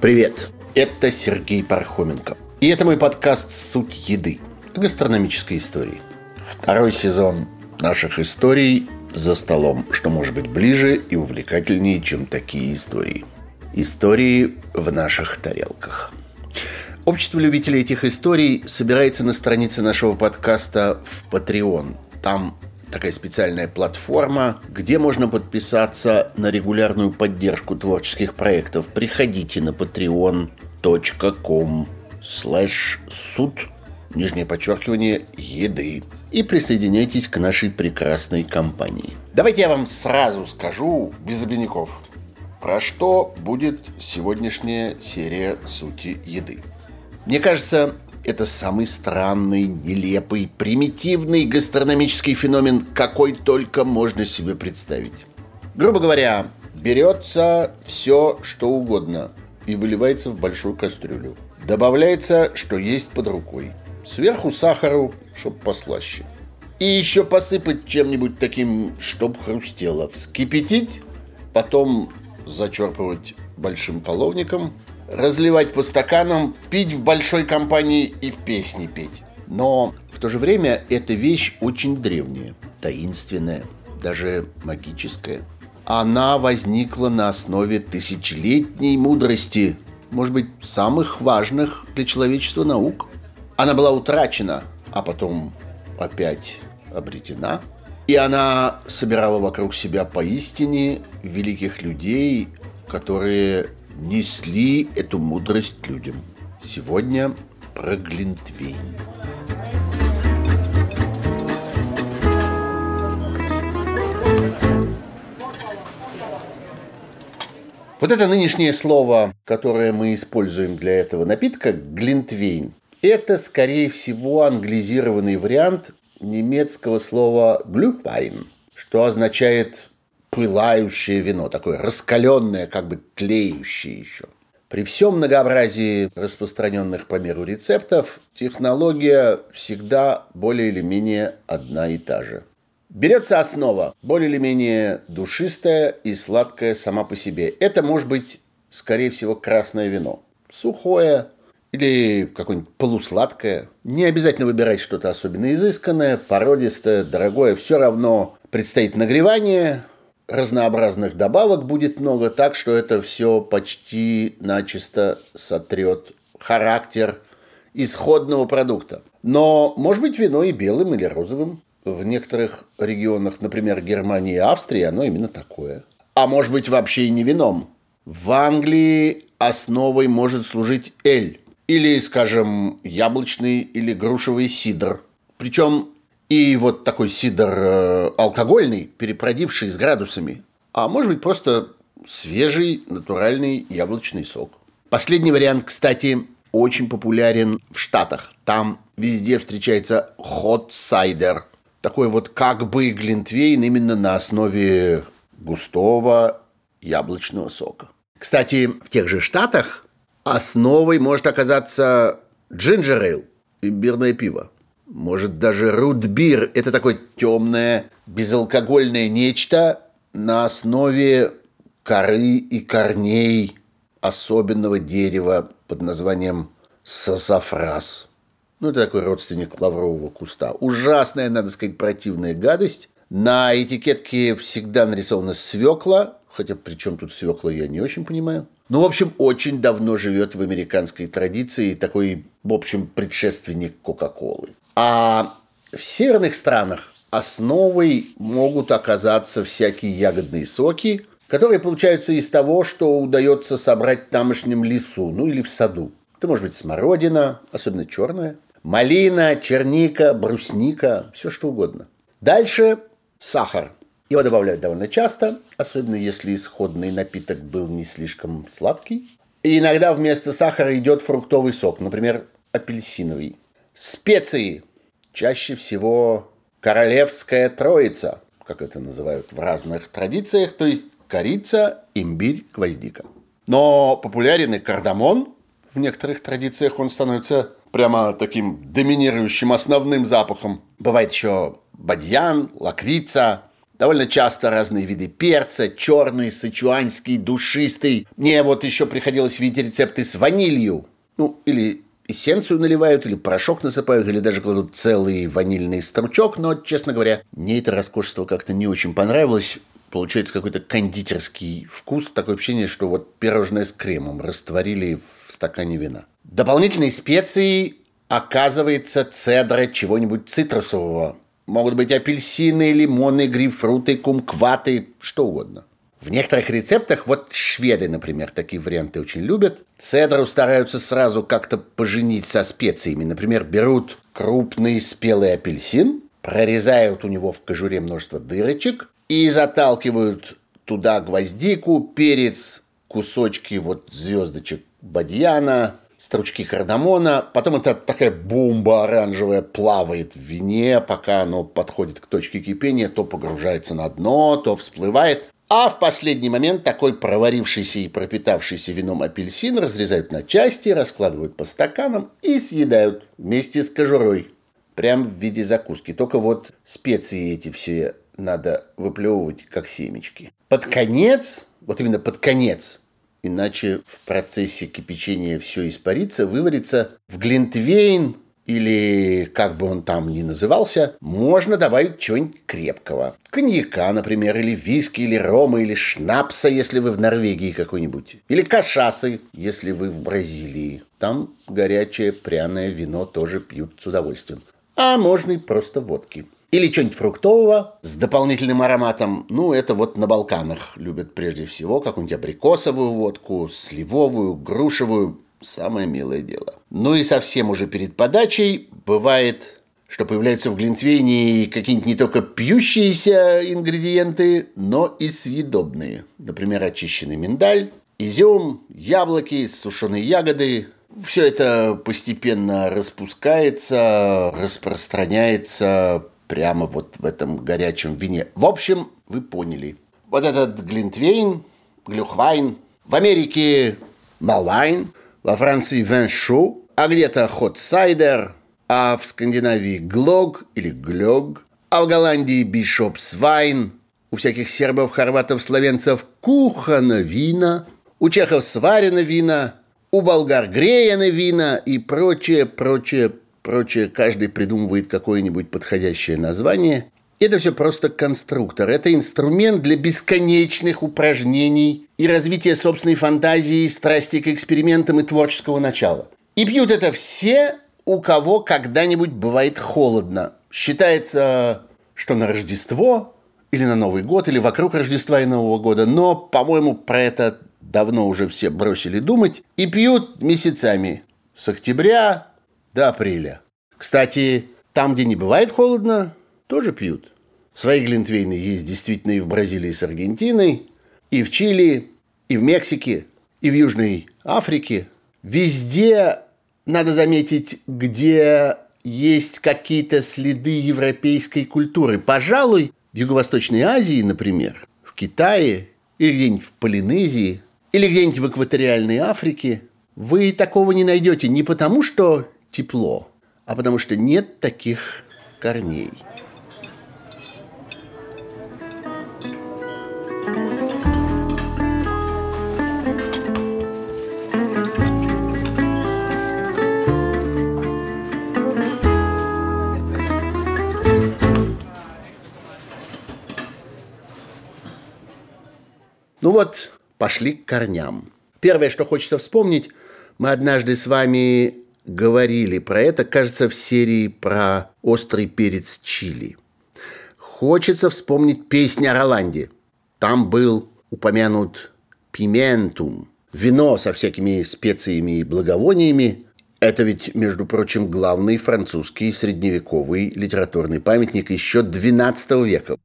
Привет, это Сергей Пархоменко. И это мой подкаст «Суть еды» о гастрономической истории. Второй сезон наших историй за столом, что может быть ближе и увлекательнее, чем такие истории. Истории в наших тарелках. Общество любителей этих историй собирается на странице нашего подкаста в Patreon. Там такая специальная платформа, где можно подписаться на регулярную поддержку творческих проектов. Приходите на patreon.com slash суд, нижнее подчеркивание, еды. И присоединяйтесь к нашей прекрасной компании. Давайте я вам сразу скажу, без обиняков, про что будет сегодняшняя серия «Сути еды». Мне кажется, это самый странный, нелепый, примитивный гастрономический феномен, какой только можно себе представить. Грубо говоря, берется все, что угодно и выливается в большую кастрюлю. Добавляется, что есть под рукой. Сверху сахару, чтоб послаще. И еще посыпать чем-нибудь таким, чтоб хрустело. Вскипятить, потом зачерпывать большим половником – разливать по стаканам, пить в большой компании и песни петь. Но в то же время эта вещь очень древняя, таинственная, даже магическая. Она возникла на основе тысячелетней мудрости, может быть, самых важных для человечества наук. Она была утрачена, а потом опять обретена. И она собирала вокруг себя поистине великих людей, которые несли эту мудрость людям. Сегодня про Глинтвейн. Вот это нынешнее слово, которое мы используем для этого напитка, глинтвейн, это, скорее всего, англизированный вариант немецкого слова глюквайн, что означает пылающее вино, такое раскаленное, как бы тлеющее еще. При всем многообразии распространенных по миру рецептов, технология всегда более или менее одна и та же. Берется основа, более или менее душистая и сладкая сама по себе. Это может быть, скорее всего, красное вино. Сухое или какое-нибудь полусладкое. Не обязательно выбирать что-то особенно изысканное, породистое, дорогое. Все равно предстоит нагревание, разнообразных добавок будет много, так что это все почти начисто сотрет характер исходного продукта. Но может быть вино и белым или розовым. В некоторых регионах, например, Германии и Австрии, оно именно такое. А может быть вообще и не вином. В Англии основой может служить эль. Или, скажем, яблочный или грушевый сидр. Причем и вот такой сидр э, алкогольный, перепродивший с градусами. А может быть, просто свежий натуральный яблочный сок. Последний вариант, кстати, очень популярен в Штатах. Там везде встречается hot cider. Такой вот как бы глинтвейн именно на основе густого яблочного сока. Кстати, в тех же Штатах основой может оказаться ale, имбирное пиво может даже рудбир. Это такое темное, безалкогольное нечто на основе коры и корней особенного дерева под названием сосафрас. Ну, это такой родственник лаврового куста. Ужасная, надо сказать, противная гадость. На этикетке всегда нарисована свекла, хотя при чем тут свекла, я не очень понимаю. Ну, в общем, очень давно живет в американской традиции такой, в общем, предшественник Кока-Колы. А в северных странах основой могут оказаться всякие ягодные соки, которые получаются из того, что удается собрать в тамошнем лесу, ну или в саду. Это может быть смородина, особенно черная, малина, черника, брусника, все что угодно. Дальше сахар. Его добавляют довольно часто, особенно если исходный напиток был не слишком сладкий. И иногда вместо сахара идет фруктовый сок, например, апельсиновый. Специи. Чаще всего королевская троица, как это называют в разных традициях, то есть корица, имбирь, гвоздика. Но популярен и кардамон. В некоторых традициях он становится прямо таким доминирующим основным запахом. Бывает еще бадьян, лакрица, Довольно часто разные виды перца, черный, сычуанский, душистый. Мне вот еще приходилось видеть рецепты с ванилью. Ну, или эссенцию наливают, или порошок насыпают, или даже кладут целый ванильный стручок. Но, честно говоря, мне это роскошество как-то не очень понравилось. Получается какой-то кондитерский вкус. Такое ощущение, что вот пирожное с кремом растворили в стакане вина. Дополнительные специи оказывается цедра чего-нибудь цитрусового. Могут быть апельсины, лимоны, грейпфруты, кумкваты, что угодно. В некоторых рецептах, вот шведы, например, такие варианты очень любят, цедру стараются сразу как-то поженить со специями. Например, берут крупный спелый апельсин, прорезают у него в кожуре множество дырочек и заталкивают туда гвоздику, перец, кусочки вот звездочек бадьяна, стручки кардамона. Потом это такая бомба оранжевая плавает в вине, пока оно подходит к точке кипения, то погружается на дно, то всплывает. А в последний момент такой проварившийся и пропитавшийся вином апельсин разрезают на части, раскладывают по стаканам и съедают вместе с кожурой. Прям в виде закуски. Только вот специи эти все надо выплевывать как семечки. Под конец, вот именно под конец, иначе в процессе кипячения все испарится, выварится в глинтвейн или как бы он там ни назывался, можно добавить чего-нибудь крепкого. Коньяка, например, или виски, или рома, или шнапса, если вы в Норвегии какой-нибудь. Или кашасы, если вы в Бразилии. Там горячее пряное вино тоже пьют с удовольствием. А можно и просто водки. Или что-нибудь фруктового с дополнительным ароматом. Ну, это вот на Балканах любят прежде всего какую-нибудь абрикосовую водку, сливовую, грушевую. Самое милое дело. Ну и совсем уже перед подачей бывает что появляются в Глинтвейне какие-нибудь не только пьющиеся ингредиенты, но и съедобные. Например, очищенный миндаль, изюм, яблоки, сушеные ягоды, все это постепенно распускается, распространяется прямо вот в этом горячем вине. В общем, вы поняли. Вот этот глинтвейн, глюхвайн, в Америке малвайн, во Франции вин шоу, а где-то хот сайдер, а в Скандинавии глог или глёг, а в Голландии бишопсвайн, у всяких сербов, хорватов, словенцев кухана вина, у чехов сварено вина, у болгар греяно вина и прочее, прочее, прочее, каждый придумывает какое-нибудь подходящее название. Это все просто конструктор. Это инструмент для бесконечных упражнений и развития собственной фантазии, страсти к экспериментам и творческого начала. И пьют это все, у кого когда-нибудь бывает холодно. Считается, что на Рождество или на Новый год, или вокруг Рождества и Нового года. Но, по-моему, про это давно уже все бросили думать и пьют месяцами. С октября до апреля. Кстати, там, где не бывает холодно, тоже пьют. Свои глинтвейны есть действительно и в Бразилии с Аргентиной, и в Чили, и в Мексике, и в Южной Африке. Везде, надо заметить, где есть какие-то следы европейской культуры. Пожалуй, в Юго-Восточной Азии, например, в Китае, или где-нибудь в Полинезии, или где-нибудь в экваториальной Африке, вы такого не найдете не потому, что тепло, а потому что нет таких корней. Ну вот, пошли к корням. Первое, что хочется вспомнить, мы однажды с вами говорили про это, кажется, в серии про острый перец чили. Хочется вспомнить песню о Роланде. Там был упомянут пиментум, вино со всякими специями и благовониями. Это ведь, между прочим, главный французский средневековый литературный памятник еще XII века.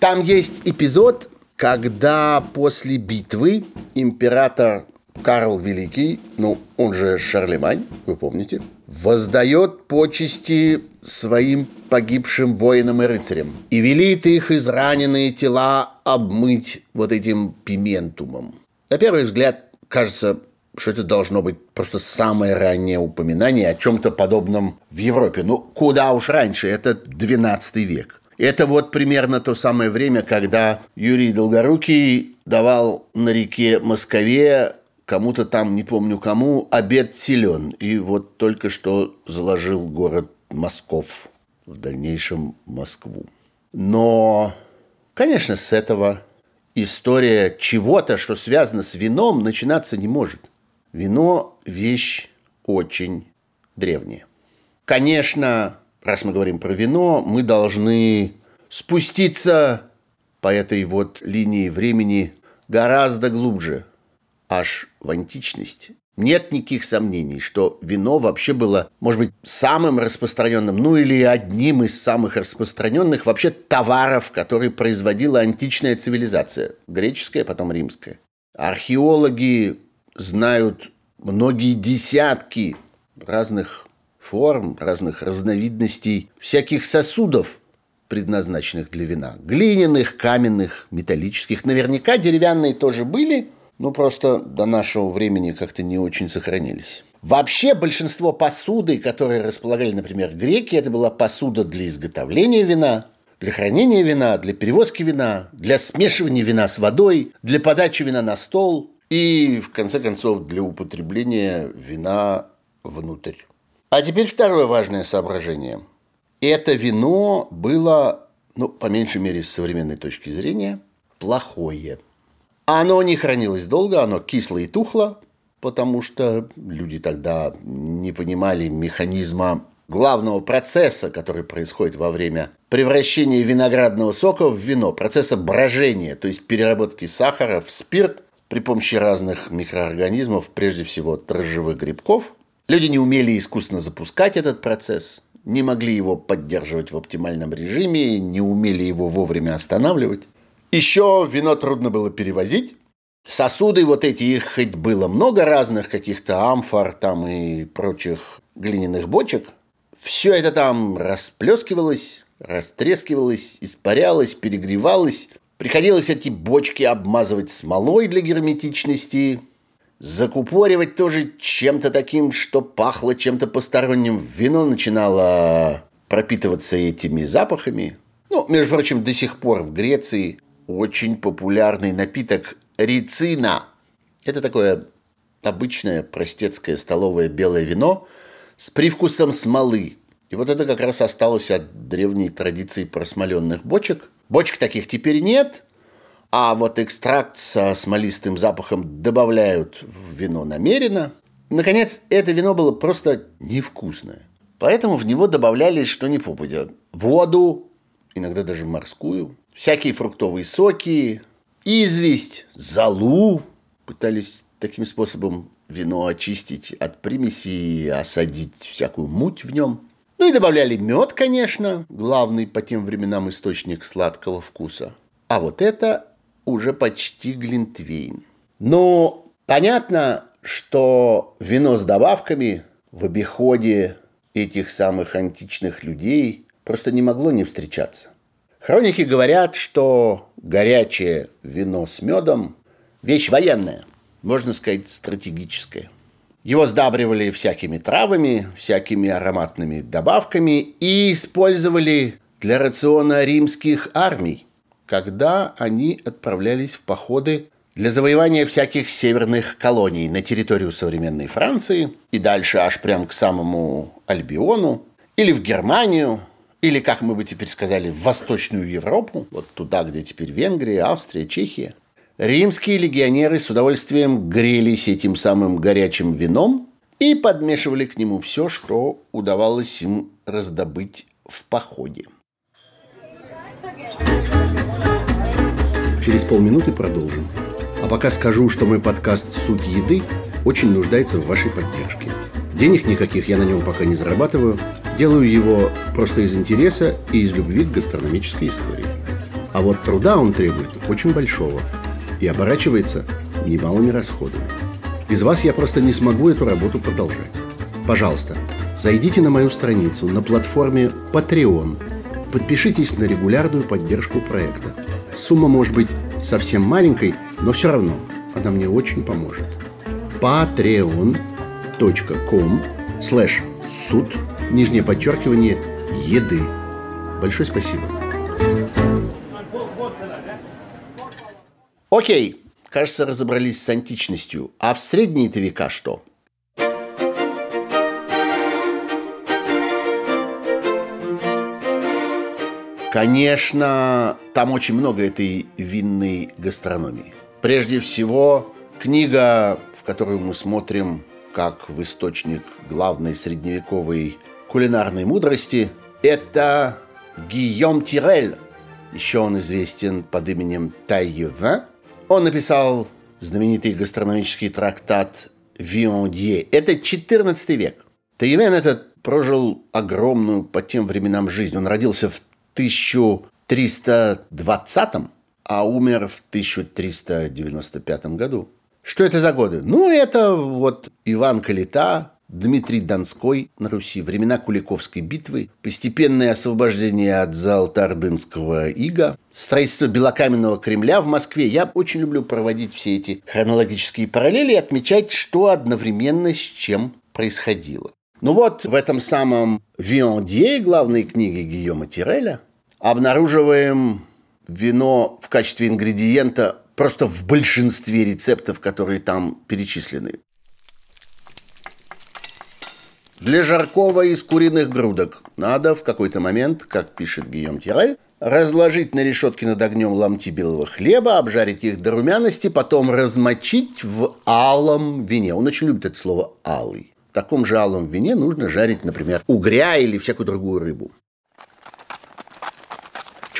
Там есть эпизод, когда после битвы император Карл Великий, ну, он же Шарлемань, вы помните, воздает почести своим погибшим воинам и рыцарям и велит их израненные тела обмыть вот этим пиментумом. На первый взгляд кажется, что это должно быть просто самое раннее упоминание о чем-то подобном в Европе. Ну, куда уж раньше, это 12 век. Это вот примерно то самое время, когда Юрий Долгорукий давал на реке Москове кому-то там, не помню кому, обед силен. И вот только что заложил город Москов, в дальнейшем Москву. Но, конечно, с этого история чего-то, что связано с вином, начинаться не может. Вино – вещь очень древняя. Конечно, раз мы говорим про вино, мы должны спуститься по этой вот линии времени гораздо глубже, аж в античность. Нет никаких сомнений, что вино вообще было, может быть, самым распространенным, ну или одним из самых распространенных вообще товаров, которые производила античная цивилизация. Греческая, потом римская. Археологи знают многие десятки разных форм, разных разновидностей всяких сосудов, предназначенных для вина. Глиняных, каменных, металлических. Наверняка деревянные тоже были, но просто до нашего времени как-то не очень сохранились. Вообще большинство посуды, которые располагали, например, греки, это была посуда для изготовления вина, для хранения вина, для перевозки вина, для смешивания вина с водой, для подачи вина на стол и, в конце концов, для употребления вина внутрь. А теперь второе важное соображение. Это вино было, ну, по меньшей мере, с современной точки зрения, плохое. Оно не хранилось долго, оно кисло и тухло, потому что люди тогда не понимали механизма главного процесса, который происходит во время превращения виноградного сока в вино, процесса брожения, то есть переработки сахара в спирт при помощи разных микроорганизмов, прежде всего дрожжевых грибков. Люди не умели искусственно запускать этот процесс, не могли его поддерживать в оптимальном режиме, не умели его вовремя останавливать. Еще вино трудно было перевозить. Сосуды вот эти, их хоть было много разных, каких-то амфор там и прочих глиняных бочек. Все это там расплескивалось, растрескивалось, испарялось, перегревалось, Приходилось эти бочки обмазывать смолой для герметичности, закупоривать тоже чем-то таким, что пахло чем-то посторонним. Вино начинало пропитываться этими запахами. Ну, между прочим, до сих пор в Греции очень популярный напиток рицина. Это такое обычное простецкое столовое белое вино с привкусом смолы. И вот это как раз осталось от древней традиции просмоленных бочек – Бочек таких теперь нет, а вот экстракт со смолистым запахом добавляют в вино намеренно. Наконец, это вино было просто невкусное. Поэтому в него добавляли что ни попадя. Воду, иногда даже морскую, всякие фруктовые соки, известь, золу. Пытались таким способом вино очистить от примеси и осадить всякую муть в нем. Ну и добавляли мед, конечно, главный по тем временам источник сладкого вкуса. А вот это уже почти глинтвейн. Но понятно, что вино с добавками в обиходе этих самых античных людей просто не могло не встречаться. Хроники говорят, что горячее вино с медом – вещь военная, можно сказать, стратегическая – его сдабривали всякими травами, всякими ароматными добавками и использовали для рациона римских армий, когда они отправлялись в походы для завоевания всяких северных колоний на территорию современной Франции и дальше аж прям к самому Альбиону, или в Германию, или, как мы бы теперь сказали, в Восточную Европу, вот туда, где теперь Венгрия, Австрия, Чехия. Римские легионеры с удовольствием грелись этим самым горячим вином и подмешивали к нему все, что удавалось им раздобыть в походе. Через полминуты продолжим. А пока скажу, что мой подкаст «Суть еды» очень нуждается в вашей поддержке. Денег никаких я на нем пока не зарабатываю. Делаю его просто из интереса и из любви к гастрономической истории. А вот труда он требует очень большого – и оборачивается немалыми расходами. Без вас я просто не смогу эту работу продолжать. Пожалуйста, зайдите на мою страницу на платформе Patreon. Подпишитесь на регулярную поддержку проекта. Сумма может быть совсем маленькой, но все равно она мне очень поможет. patreon.com слэш суд, нижнее подчеркивание, еды. Большое спасибо. Окей, кажется, разобрались с античностью. А в средние-то века что? Конечно, там очень много этой винной гастрономии. Прежде всего, книга, в которую мы смотрим как в источник главной средневековой кулинарной мудрости, это Гийом Тирель. Еще он известен под именем Тайевин. Он написал знаменитый гастрономический трактат Виондье. Это 14 век. Тайевен этот прожил огромную по тем временам жизнь. Он родился в 1320, а умер в 1395 году. Что это за годы? Ну, это вот Иван Калита, Дмитрий Донской на Руси, времена Куликовской битвы, постепенное освобождение от Золотоордынского ига, строительство белокаменного Кремля в Москве. Я очень люблю проводить все эти хронологические параллели и отмечать, что одновременно с чем происходило. Ну вот, в этом самом Виондье, главной книге Гийома Тиреля, обнаруживаем вино в качестве ингредиента просто в большинстве рецептов, которые там перечислены. Для жаркого из куриных грудок надо в какой-то момент, как пишет Гийом Тирель, разложить на решетке над огнем ломти белого хлеба, обжарить их до румяности, потом размочить в алом вине. Он очень любит это слово «алый». В таком же алом вине нужно жарить, например, угря или всякую другую рыбу.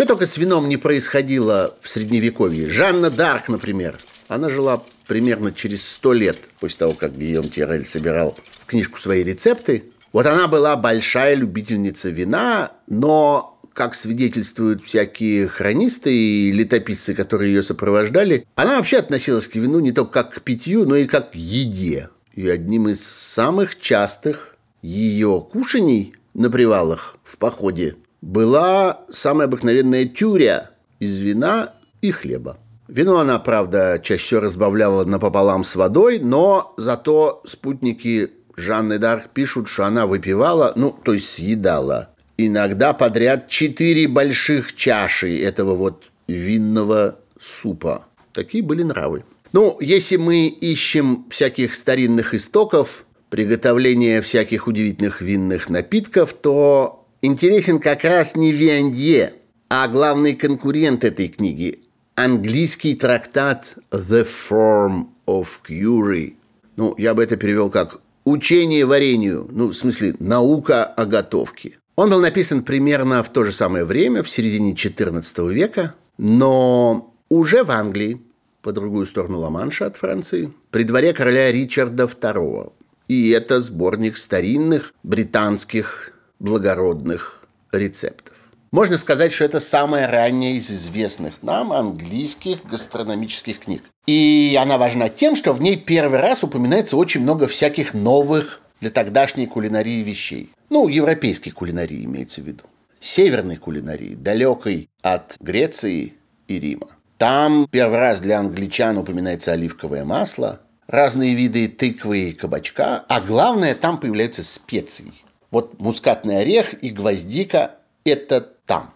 Что только с вином не происходило в Средневековье. Жанна Дарк, например, она жила примерно через сто лет после того, как Гийом Тирель собирал в книжку свои рецепты. Вот она была большая любительница вина, но, как свидетельствуют всякие хронисты и летописцы, которые ее сопровождали, она вообще относилась к вину не только как к питью, но и как к еде. И одним из самых частых ее кушаний на привалах в походе была самая обыкновенная тюря из вина и хлеба. Вино она, правда, чаще всего разбавляла напополам с водой, но зато спутники Жанны Дарк пишут, что она выпивала, ну, то есть съедала, иногда подряд четыре больших чаши этого вот винного супа. Такие были нравы. Ну, если мы ищем всяких старинных истоков, приготовления всяких удивительных винных напитков, то интересен как раз не Виандье, а главный конкурент этой книги – английский трактат «The Form of Curie». Ну, я бы это перевел как «Учение варенью», ну, в смысле, наука о готовке. Он был написан примерно в то же самое время, в середине XIV века, но уже в Англии – по другую сторону Ла-Манша от Франции, при дворе короля Ричарда II. И это сборник старинных британских благородных рецептов. Можно сказать, что это самая ранняя из известных нам английских гастрономических книг. И она важна тем, что в ней первый раз упоминается очень много всяких новых для тогдашней кулинарии вещей. Ну, европейской кулинарии имеется в виду. Северной кулинарии, далекой от Греции и Рима. Там первый раз для англичан упоминается оливковое масло, разные виды тыквы и кабачка, а главное, там появляются специи. Вот мускатный орех и гвоздика – это там.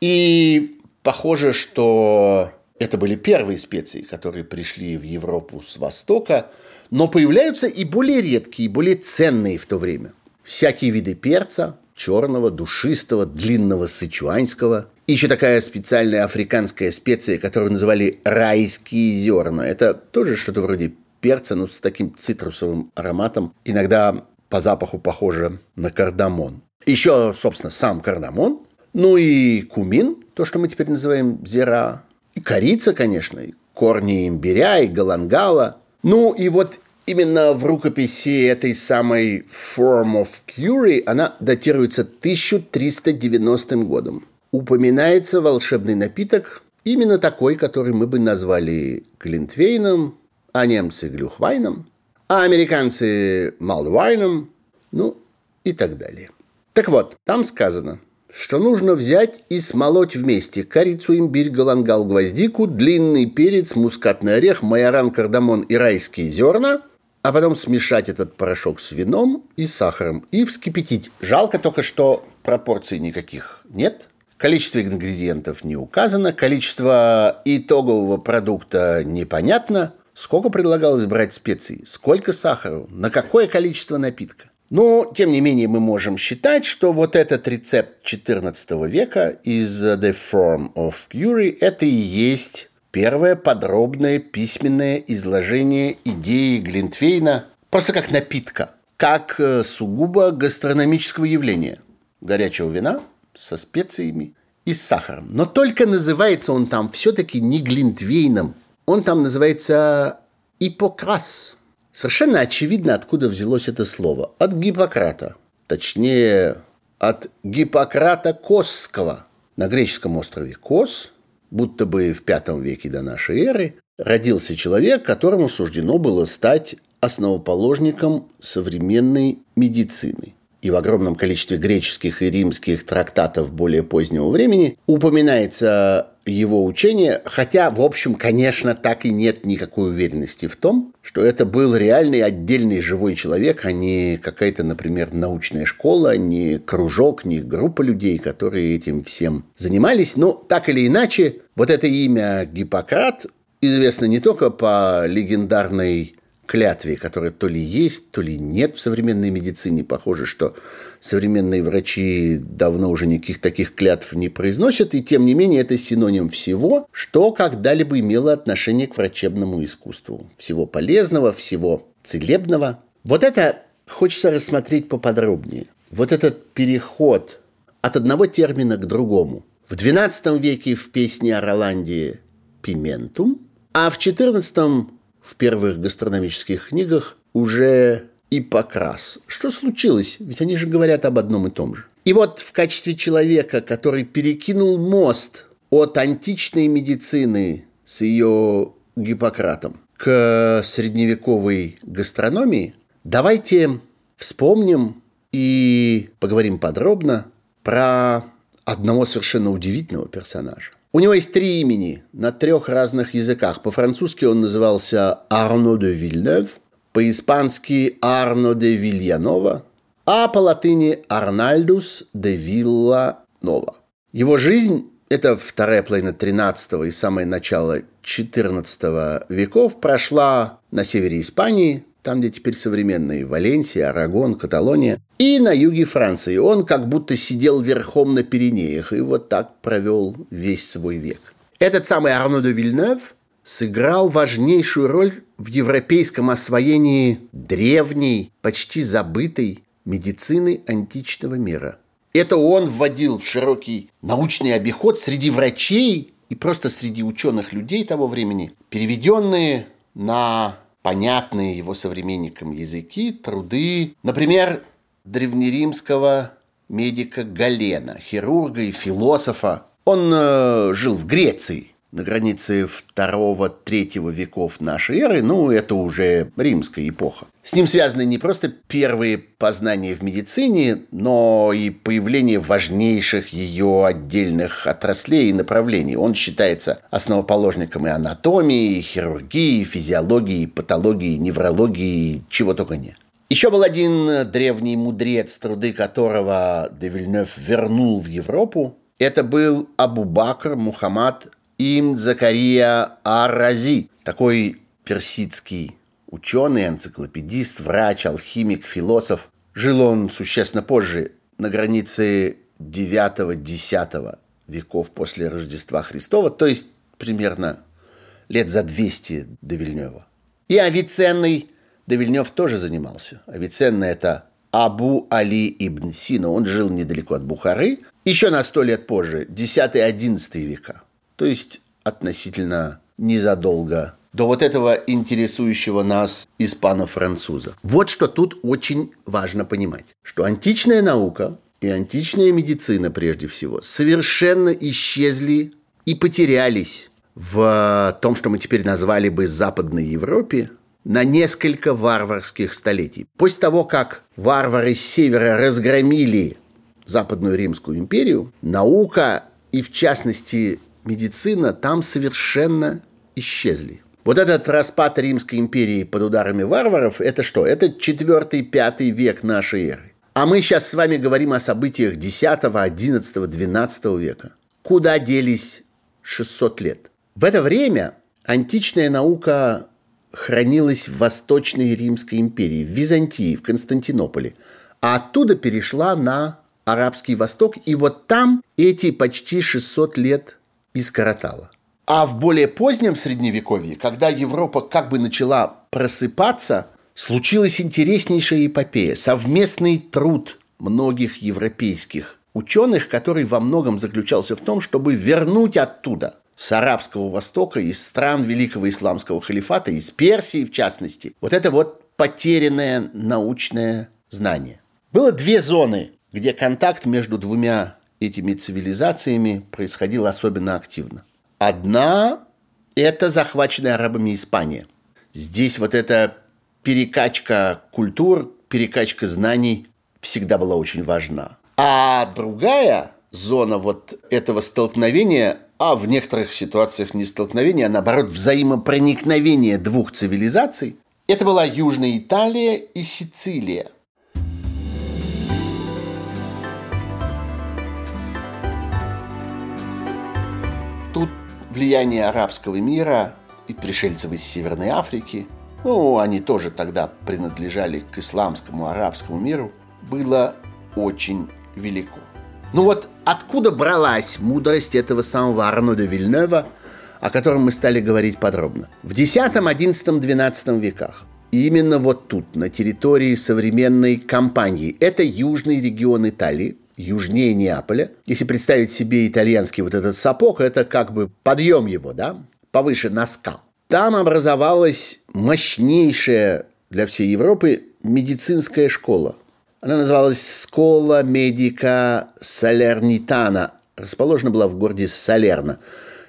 И похоже, что это были первые специи, которые пришли в Европу с Востока, но появляются и более редкие, и более ценные в то время. Всякие виды перца, черного, душистого, длинного сычуанского – еще такая специальная африканская специя, которую называли райские зерна. Это тоже что-то вроде перца, но с таким цитрусовым ароматом. Иногда по запаху похоже на кардамон. Еще, собственно, сам кардамон. Ну и кумин, то, что мы теперь называем зера. И корица, конечно, и корни имбиря, и галангала. Ну и вот именно в рукописи этой самой Form of Curie она датируется 1390 годом упоминается волшебный напиток, именно такой, который мы бы назвали Глинтвейном, а немцы Глюхвайном, а американцы Малдвайном, ну и так далее. Так вот, там сказано, что нужно взять и смолоть вместе корицу, имбирь, галангал, гвоздику, длинный перец, мускатный орех, майоран, кардамон и райские зерна а потом смешать этот порошок с вином и сахаром и вскипятить. Жалко только, что пропорций никаких нет. Количество ингредиентов не указано, количество итогового продукта непонятно. Сколько предлагалось брать специй, сколько сахара, на какое количество напитка. Но, тем не менее, мы можем считать, что вот этот рецепт XIV века из The Form of Curie – это и есть Первое подробное письменное изложение идеи Глинтвейна просто как напитка, как э, сугубо гастрономического явления. Горячего вина со специями и с сахаром. Но только называется он там все-таки не Глинтвейном. Он там называется Ипокрас. Совершенно очевидно, откуда взялось это слово. От Гиппократа. Точнее, от Гиппократа Косского. На греческом острове Кос – будто бы в V веке до нашей эры, родился человек, которому суждено было стать основоположником современной медицины и в огромном количестве греческих и римских трактатов более позднего времени упоминается его учение, хотя, в общем, конечно, так и нет никакой уверенности в том, что это был реальный отдельный живой человек, а не какая-то, например, научная школа, не кружок, не группа людей, которые этим всем занимались. Но так или иначе, вот это имя Гиппократ известно не только по легендарной клятве, которая то ли есть, то ли нет в современной медицине. Похоже, что современные врачи давно уже никаких таких клятв не произносят, и тем не менее это синоним всего, что когда-либо имело отношение к врачебному искусству. Всего полезного, всего целебного. Вот это хочется рассмотреть поподробнее. Вот этот переход от одного термина к другому. В XII веке в песне о Роланде «Пиментум», а в XIV в первых гастрономических книгах уже и покрас. Что случилось? Ведь они же говорят об одном и том же. И вот в качестве человека, который перекинул мост от античной медицины с ее Гиппократом к средневековой гастрономии, давайте вспомним и поговорим подробно про одного совершенно удивительного персонажа. У него есть три имени на трех разных языках. По-французски он назывался Арно де Вильнев, по-испански Арно де Вильянова, а по латыни Арнальдус де Вилла Нова. Его жизнь – это вторая половина 13 и самое начало 14 веков прошла на севере Испании, там, где теперь современные Валенсия, Арагон, Каталония, и на юге Франции. Он как будто сидел верхом на Пиренеях и вот так провел весь свой век. Этот самый Арно де Вильнев сыграл важнейшую роль в европейском освоении древней, почти забытой медицины античного мира. Это он вводил в широкий научный обиход среди врачей и просто среди ученых людей того времени, переведенные на понятные его современникам языки, труды, например, древнеримского медика Галена, хирурга и философа. Он э, жил в Греции на границе второго-третьего веков нашей эры, ну, это уже римская эпоха. С ним связаны не просто первые познания в медицине, но и появление важнейших ее отдельных отраслей и направлений. Он считается основоположником и анатомии, и хирургии, и физиологии, и патологии, и неврологии, чего только нет. Еще был один древний мудрец, труды которого де Вильнёв вернул в Европу. Это был Абу Бакр Мухаммад им Закария Арази, такой персидский ученый, энциклопедист, врач, алхимик, философ. Жил он существенно позже, на границе 9-10 веков после Рождества Христова, то есть примерно лет за 200 до Вильнева. И Авиценной до Вильнев тоже занимался. Авиценна – это Абу Али ибн Сина. Он жил недалеко от Бухары. Еще на сто лет позже, 10-11 века – то есть относительно незадолго до вот этого интересующего нас испано-француза. Вот что тут очень важно понимать, что античная наука и античная медицина прежде всего совершенно исчезли и потерялись в том, что мы теперь назвали бы Западной Европе, на несколько варварских столетий. После того, как варвары с севера разгромили Западную Римскую империю, наука и, в частности, медицина там совершенно исчезли. Вот этот распад Римской империи под ударами варваров, это что? Это 4-5 век нашей эры. А мы сейчас с вами говорим о событиях 10, 11, 12 века. Куда делись 600 лет? В это время античная наука хранилась в Восточной Римской империи, в Византии, в Константинополе, а оттуда перешла на Арабский Восток, и вот там эти почти 600 лет и скоротала. А в более позднем Средневековье, когда Европа как бы начала просыпаться, случилась интереснейшая эпопея, совместный труд многих европейских ученых, который во многом заключался в том, чтобы вернуть оттуда с Арабского Востока, из стран Великого Исламского халифата, из Персии в частности, вот это вот потерянное научное знание. Было две зоны, где контакт между двумя этими цивилизациями происходил особенно активно. Одна – это захваченная арабами Испания. Здесь вот эта перекачка культур, перекачка знаний всегда была очень важна. А другая зона вот этого столкновения а в некоторых ситуациях не столкновения, а наоборот взаимопроникновения двух цивилизаций. Это была Южная Италия и Сицилия. Тут влияние арабского мира и пришельцев из Северной Африки, ну, они тоже тогда принадлежали к исламскому арабскому миру, было очень велико. Ну вот откуда бралась мудрость этого самого Арно Вильнева, о котором мы стали говорить подробно? В X, XI, XII веках. И именно вот тут, на территории современной компании, это южный регион Италии, южнее Неаполя. Если представить себе итальянский вот этот сапог, это как бы подъем его, да, повыше носка. Там образовалась мощнейшая для всей Европы медицинская школа. Она называлась Скола Медика Салернитана. Расположена была в городе Салерно.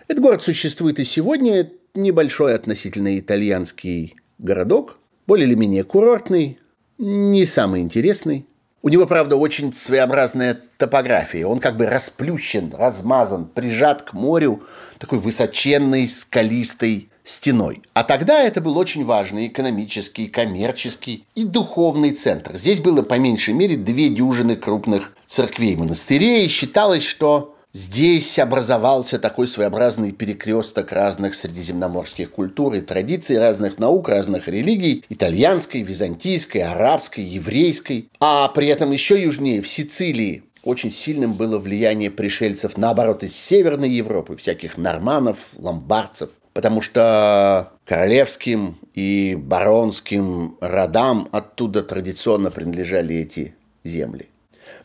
Этот город существует и сегодня. Небольшой относительно итальянский городок. Более или менее курортный. Не самый интересный. У него, правда, очень своеобразная топография. Он как бы расплющен, размазан, прижат к морю такой высоченной скалистой стеной. А тогда это был очень важный экономический, коммерческий и духовный центр. Здесь было по меньшей мере две дюжины крупных церквей монастырей, считалось, что здесь образовался такой своеобразный перекресток разных средиземноморских культур и традиций, разных наук, разных религий, итальянской, византийской, арабской, еврейской. А при этом еще южнее, в Сицилии, очень сильным было влияние пришельцев, наоборот, из Северной Европы, всяких норманов, ломбардцев потому что королевским и баронским родам оттуда традиционно принадлежали эти земли.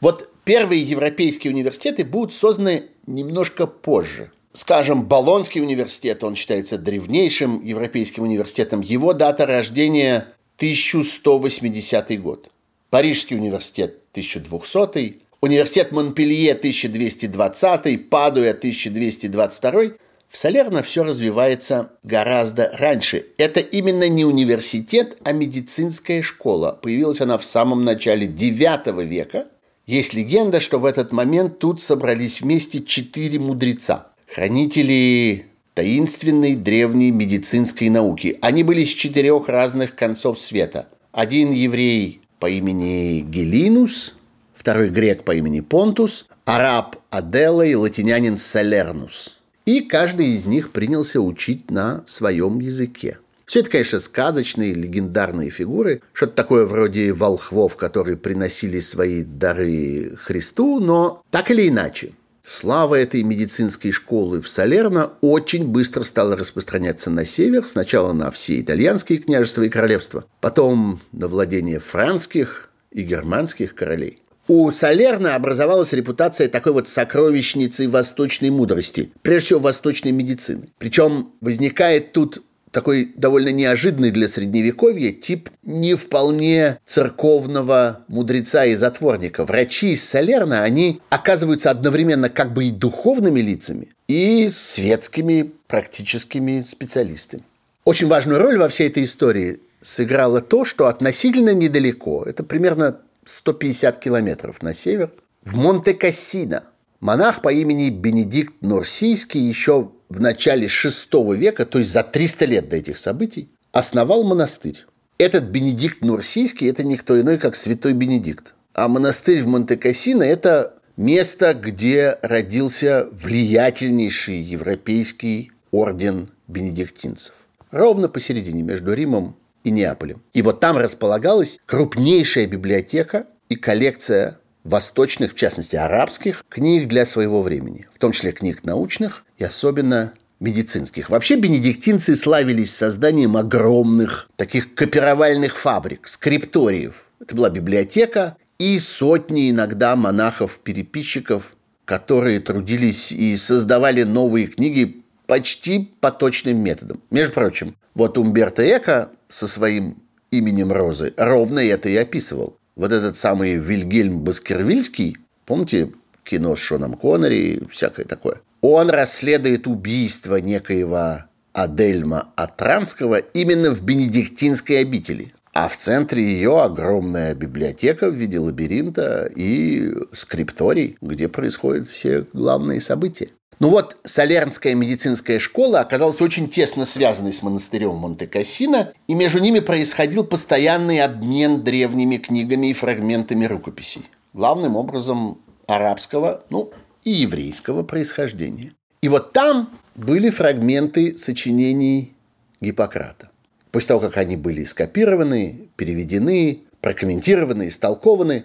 Вот первые европейские университеты будут созданы немножко позже. Скажем, Болонский университет, он считается древнейшим европейским университетом. Его дата рождения 1180 год. Парижский университет 1200, университет Монпелье 1220, Падуя 1222, в Салерно все развивается гораздо раньше. Это именно не университет, а медицинская школа. Появилась она в самом начале IX века. Есть легенда, что в этот момент тут собрались вместе четыре мудреца. Хранители таинственной древней медицинской науки. Они были с четырех разных концов света. Один еврей по имени Гелинус, второй грек по имени Понтус, араб Адела и латинянин Салернус – и каждый из них принялся учить на своем языке. Все это, конечно, сказочные, легендарные фигуры, что-то такое вроде волхвов, которые приносили свои дары Христу, но так или иначе, слава этой медицинской школы в Салерно очень быстро стала распространяться на север, сначала на все итальянские княжества и королевства, потом на владение франских и германских королей. У Салерна образовалась репутация такой вот сокровищницы восточной мудрости, прежде всего восточной медицины. Причем возникает тут такой довольно неожиданный для средневековья тип не вполне церковного мудреца и затворника. Врачи из Салерна, они оказываются одновременно как бы и духовными лицами, и светскими практическими специалистами. Очень важную роль во всей этой истории сыграло то, что относительно недалеко, это примерно 150 километров на север, в Монте-Кассино. Монах по имени Бенедикт Нурсийский еще в начале VI века, то есть за 300 лет до этих событий, основал монастырь. Этот Бенедикт Нурсийский – это никто иной, как святой Бенедикт. А монастырь в Монте-Кассино – это место, где родился влиятельнейший европейский орден бенедиктинцев. Ровно посередине между Римом и Неаполем. И вот там располагалась крупнейшая библиотека и коллекция восточных, в частности арабских, книг для своего времени, в том числе книг научных и особенно медицинских. Вообще бенедиктинцы славились созданием огромных таких копировальных фабрик, скрипториев. Это была библиотека и сотни иногда монахов-переписчиков, которые трудились и создавали новые книги почти по точным методам. Между прочим, вот Умберто Эко со своим именем Розы ровно это и описывал. Вот этот самый Вильгельм Баскервильский, помните кино с Шоном Коннери и всякое такое, он расследует убийство некоего Адельма Атранского именно в Бенедиктинской обители. А в центре ее огромная библиотека в виде лабиринта и скрипторий, где происходят все главные события. Ну вот, Солернская медицинская школа оказалась очень тесно связанной с монастырем Монте-Кассино, и между ними происходил постоянный обмен древними книгами и фрагментами рукописей. Главным образом арабского, ну, и еврейского происхождения. И вот там были фрагменты сочинений Гиппократа. После того, как они были скопированы, переведены, прокомментированы, истолкованы,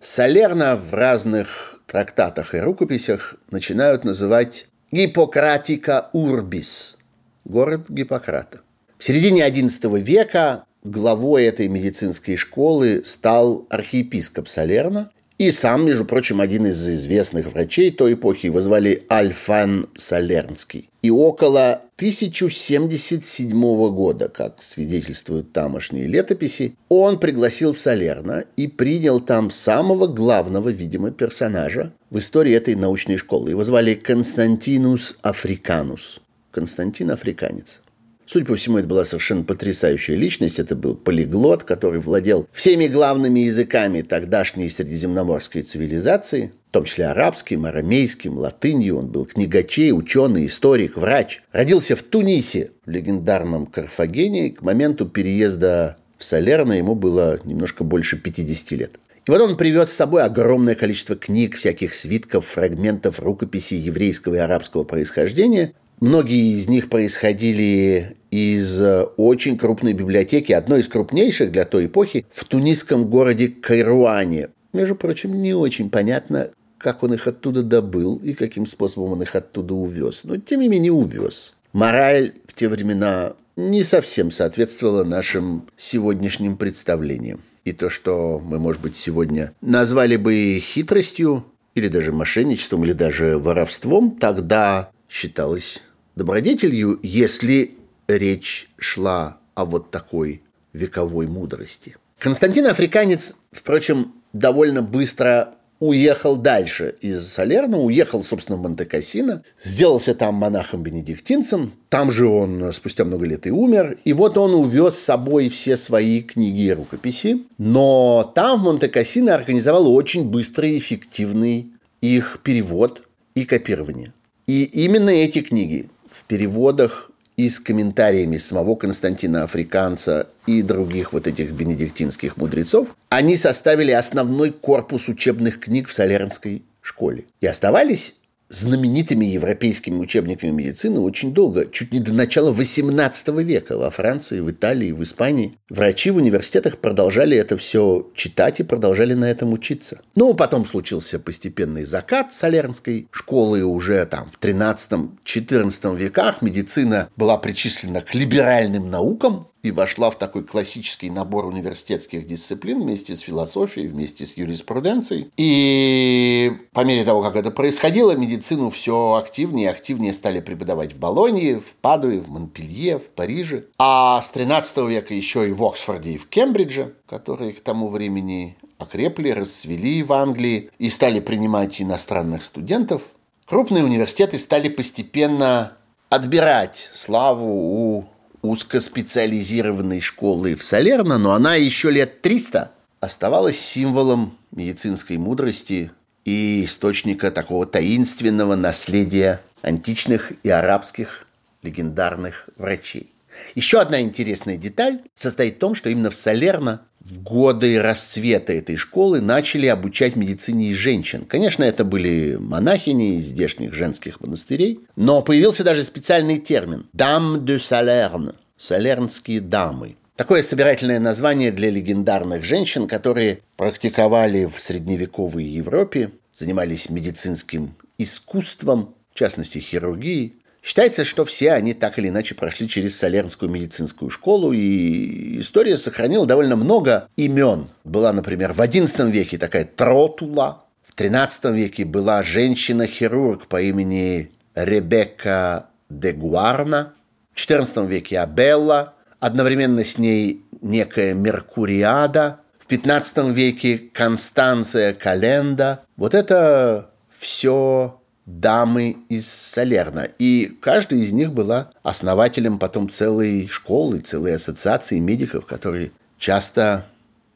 Солерна в разных трактатах и рукописях начинают называть Гиппократика Урбис – город Гиппократа. В середине XI века главой этой медицинской школы стал архиепископ Салерна, и сам, между прочим, один из известных врачей той эпохи его звали Альфан Салернский. И около 1077 года, как свидетельствуют тамошние летописи, он пригласил в Салерно и принял там самого главного, видимо, персонажа в истории этой научной школы. Его звали Константинус Африканус. Константин Африканец. Судя по всему, это была совершенно потрясающая личность. Это был полиглот, который владел всеми главными языками тогдашней средиземноморской цивилизации, том числе арабским, арамейским, латынью. Он был книгачей, ученый, историк, врач. Родился в Тунисе, в легендарном Карфагене. К моменту переезда в Салерно ему было немножко больше 50 лет. И вот он привез с собой огромное количество книг, всяких свитков, фрагментов, рукописей еврейского и арабского происхождения, Многие из них происходили из э, очень крупной библиотеки, одной из крупнейших для той эпохи, в тунисском городе Кайруане. Между прочим, не очень понятно, как он их оттуда добыл и каким способом он их оттуда увез. Но, тем не менее, увез. Мораль в те времена не совсем соответствовала нашим сегодняшним представлениям. И то, что мы, может быть, сегодня назвали бы хитростью, или даже мошенничеством, или даже воровством, тогда считалось добродетелью, если речь шла о вот такой вековой мудрости. Константин Африканец, впрочем, довольно быстро уехал дальше из Салерна, уехал, собственно, в Монте-Кассино, сделался там монахом-бенедиктинцем, там же он спустя много лет и умер, и вот он увез с собой все свои книги и рукописи, но там в Монте-Кассино организовал очень быстрый и эффективный их перевод и копирование. И именно эти книги в переводах и с комментариями самого Константина Африканца и других вот этих бенедиктинских мудрецов, они составили основной корпус учебных книг в Солернской школе. И оставались знаменитыми европейскими учебниками медицины очень долго, чуть не до начала XVIII века во Франции, в Италии, в Испании. Врачи в университетах продолжали это все читать и продолжали на этом учиться. Но потом случился постепенный закат Солернской школы уже там в 13-14 веках медицина была причислена к либеральным наукам, и вошла в такой классический набор университетских дисциплин вместе с философией, вместе с юриспруденцией. И по мере того, как это происходило, медицину все активнее и активнее стали преподавать в Болонье, в Падуе, в Монпелье, в Париже. А с 13 века еще и в Оксфорде и в Кембридже, которые к тому времени окрепли, расцвели в Англии и стали принимать иностранных студентов. Крупные университеты стали постепенно отбирать славу у узкоспециализированной школы в Салерно, но она еще лет 300 оставалась символом медицинской мудрости и источника такого таинственного наследия античных и арабских легендарных врачей. Еще одна интересная деталь состоит в том, что именно в Салерно в годы расцвета этой школы начали обучать медицине женщин. Конечно, это были монахини из здешних женских монастырей, но появился даже специальный термин «дам de Salerne» – «салернские дамы». Такое собирательное название для легендарных женщин, которые практиковали в средневековой Европе, занимались медицинским искусством, в частности хирургией, Считается, что все они так или иначе прошли через Солернскую медицинскую школу, и история сохранила довольно много имен. Была, например, в XI веке такая Тротула, в XIII веке была женщина-хирург по имени Ребекка де Гуарна, в XIV веке Абелла, одновременно с ней некая Меркуриада, в XV веке Констанция Календа. Вот это все дамы из Салерна. И каждая из них была основателем потом целой школы, целой ассоциации медиков, которые часто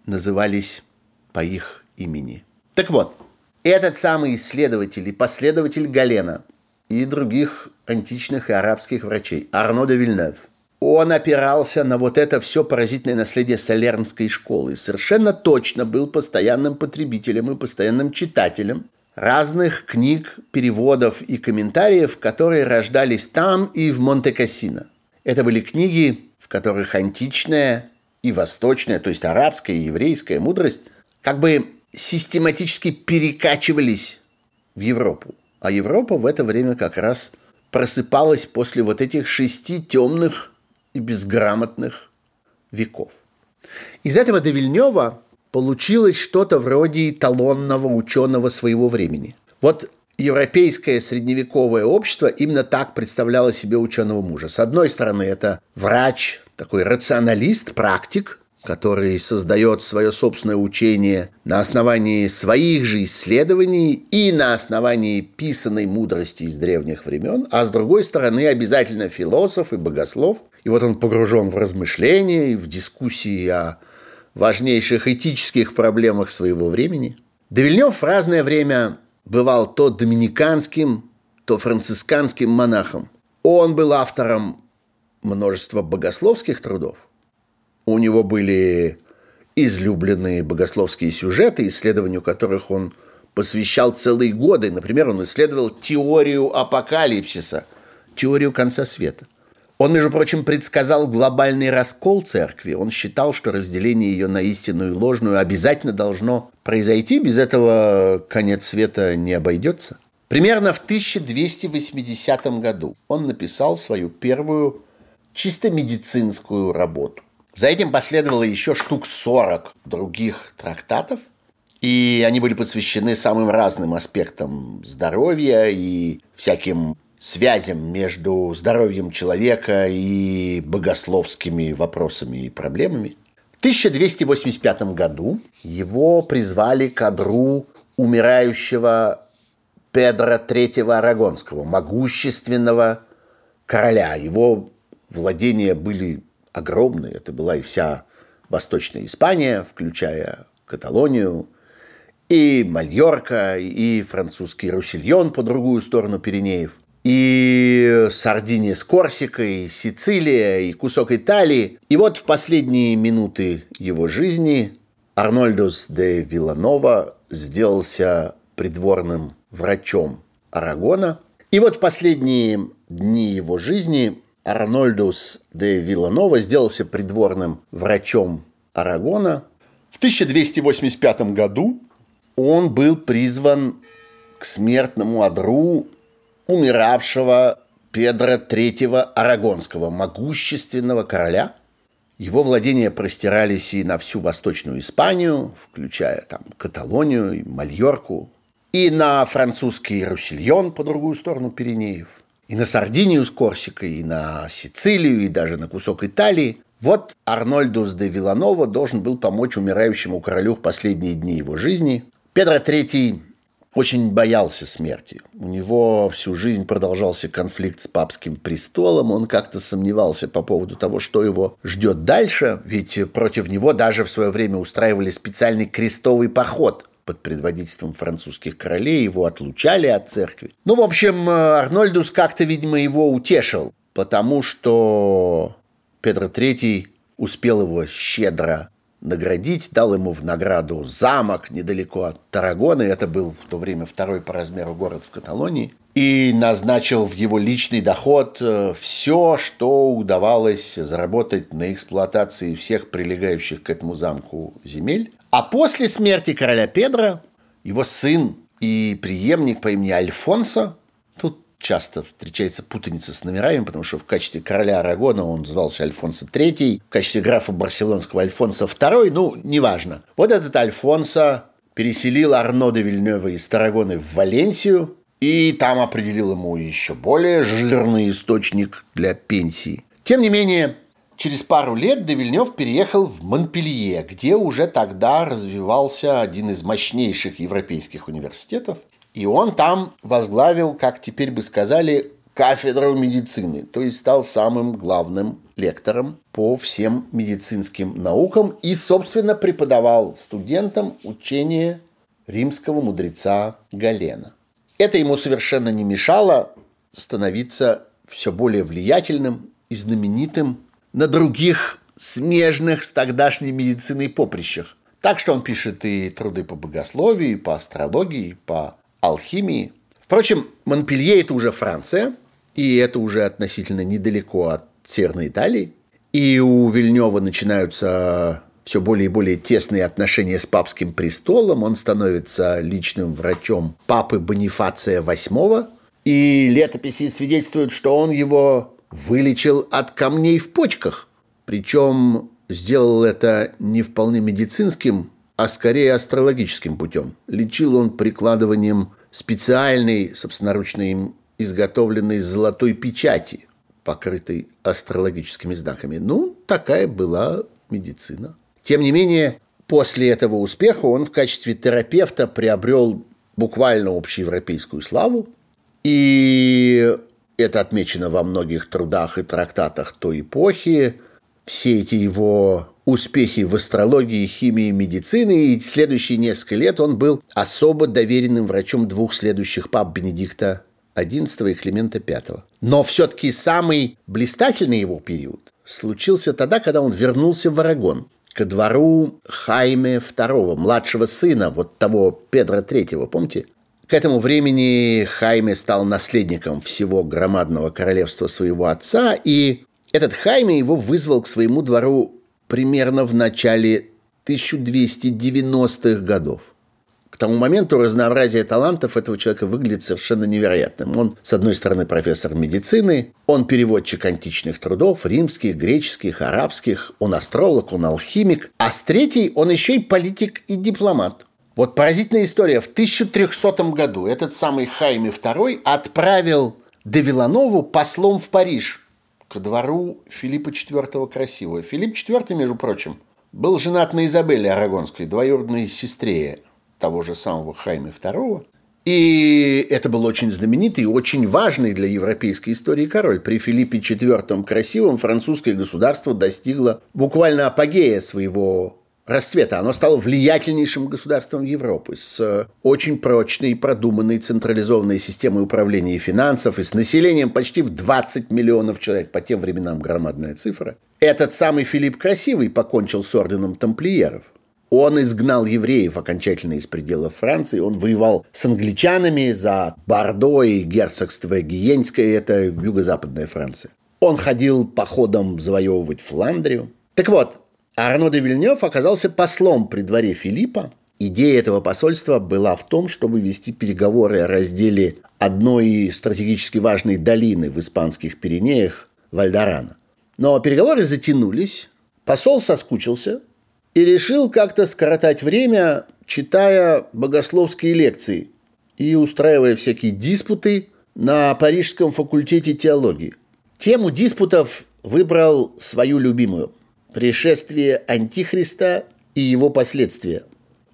назывались по их имени. Так вот, этот самый исследователь и последователь Галена и других античных и арабских врачей, Арно де Вильнев, он опирался на вот это все поразительное наследие Салернской школы. Совершенно точно был постоянным потребителем и постоянным читателем разных книг, переводов и комментариев, которые рождались там и в Монте-Кассино. Это были книги, в которых античная и восточная, то есть арабская и еврейская мудрость как бы систематически перекачивались в Европу. А Европа в это время как раз просыпалась после вот этих шести темных и безграмотных веков. Из этого до Вильнева получилось что-то вроде эталонного ученого своего времени. Вот европейское средневековое общество именно так представляло себе ученого мужа. С одной стороны, это врач, такой рационалист, практик, который создает свое собственное учение на основании своих же исследований и на основании писанной мудрости из древних времен, а с другой стороны обязательно философ и богослов. И вот он погружен в размышления, в дискуссии о важнейших этических проблемах своего времени. Девильнев в разное время бывал то доминиканским, то францисканским монахом. Он был автором множества богословских трудов. У него были излюбленные богословские сюжеты, исследованию которых он посвящал целые годы. Например, он исследовал теорию апокалипсиса, теорию конца света – он, между прочим, предсказал глобальный раскол церкви. Он считал, что разделение ее на истинную и ложную обязательно должно произойти. Без этого конец света не обойдется. Примерно в 1280 году он написал свою первую чисто медицинскую работу. За этим последовало еще штук 40 других трактатов, и они были посвящены самым разным аспектам здоровья и всяким связям между здоровьем человека и богословскими вопросами и проблемами. В 1285 году его призвали к адру умирающего Педра III Арагонского, могущественного короля. Его владения были огромные. Это была и вся Восточная Испания, включая Каталонию, и Мальорка, и французский Русильон по другую сторону Пиренеев и Сардиния с Корсикой, Сицилия, и кусок Италии. И вот в последние минуты его жизни Арнольдус де Виланова сделался придворным врачом Арагона. И вот в последние дни его жизни Арнольдус де Виланова сделался придворным врачом Арагона. В 1285 году он был призван к смертному одру умиравшего Педра III Арагонского, могущественного короля. Его владения простирались и на всю Восточную Испанию, включая там Каталонию и Мальорку, и на французский Руссельон по другую сторону Пиренеев, и на Сардинию с Корсикой, и на Сицилию, и даже на кусок Италии. Вот Арнольдус де Виланова должен был помочь умирающему королю в последние дни его жизни. Педро III очень боялся смерти. У него всю жизнь продолжался конфликт с папским престолом. Он как-то сомневался по поводу того, что его ждет дальше. Ведь против него даже в свое время устраивали специальный крестовый поход под предводительством французских королей его отлучали от церкви. Ну, в общем, Арнольдус как-то, видимо, его утешил, потому что Петр III успел его щедро наградить, дал ему в награду замок недалеко от Тарагона, это был в то время второй по размеру город в Каталонии, и назначил в его личный доход э, все, что удавалось заработать на эксплуатации всех прилегающих к этому замку земель. А после смерти короля Педра его сын и преемник по имени Альфонсо часто встречается путаница с номерами, потому что в качестве короля Арагона он звался Альфонсо III, в качестве графа барселонского Альфонсо II, ну, неважно. Вот этот Альфонсо переселил Арно де Вильнева из Тарагоны в Валенсию, и там определил ему еще более жирный источник для пенсии. Тем не менее, через пару лет де Вильнев переехал в Монпелье, где уже тогда развивался один из мощнейших европейских университетов. И он там возглавил, как теперь бы сказали, кафедру медицины, то есть стал самым главным лектором по всем медицинским наукам и, собственно, преподавал студентам учение римского мудреца Галена. Это ему совершенно не мешало становиться все более влиятельным и знаменитым на других смежных с тогдашней медициной поприщах. Так что он пишет и труды по богословию, и по астрологии, и по алхимии. Впрочем, Монпелье – это уже Франция, и это уже относительно недалеко от Северной Италии. И у Вильнева начинаются все более и более тесные отношения с папским престолом. Он становится личным врачом папы Бонифация VIII. И летописи свидетельствуют, что он его вылечил от камней в почках. Причем сделал это не вполне медицинским а скорее астрологическим путем. Лечил он прикладыванием специальной, собственноручно им изготовленной золотой печати, покрытой астрологическими знаками. Ну, такая была медицина. Тем не менее, после этого успеха он в качестве терапевта приобрел буквально общеевропейскую славу. И это отмечено во многих трудах и трактатах той эпохи. Все эти его успехи в астрологии, химии, медицине, и следующие несколько лет он был особо доверенным врачом двух следующих пап Бенедикта XI и Климента V. Но все-таки самый блистательный его период случился тогда, когда он вернулся в Арагон ко двору Хайме II, младшего сына вот того Педра III, помните? К этому времени Хайме стал наследником всего громадного королевства своего отца, и этот Хайме его вызвал к своему двору примерно в начале 1290-х годов. К тому моменту разнообразие талантов этого человека выглядит совершенно невероятным. Он, с одной стороны, профессор медицины, он переводчик античных трудов, римских, греческих, арабских, он астролог, он алхимик, а с третьей он еще и политик и дипломат. Вот поразительная история. В 1300 году этот самый Хайме II отправил де Виланову послом в Париж – ко двору Филиппа IV Красивого. Филипп IV, между прочим, был женат на Изабелле Арагонской, двоюродной сестре того же самого Хайме II. И это был очень знаменитый и очень важный для европейской истории король. При Филиппе IV Красивом французское государство достигло буквально апогея своего расцвета. Оно стало влиятельнейшим государством Европы с э, очень прочной и продуманной централизованной системой управления и финансов и с населением почти в 20 миллионов человек. По тем временам громадная цифра. Этот самый Филипп Красивый покончил с орденом тамплиеров. Он изгнал евреев окончательно из пределов Франции. Он воевал с англичанами за Бордо и герцогство Гиенское. Это юго-западная Франция. Он ходил походом завоевывать Фландрию. Так вот, Арно де Вильнев оказался послом при дворе Филиппа. Идея этого посольства была в том, чтобы вести переговоры о разделе одной стратегически важной долины в испанских Пиренеях – Вальдорана. Но переговоры затянулись, посол соскучился и решил как-то скоротать время, читая богословские лекции и устраивая всякие диспуты на Парижском факультете теологии. Тему диспутов выбрал свою любимую – «Пришествие Антихриста и его последствия».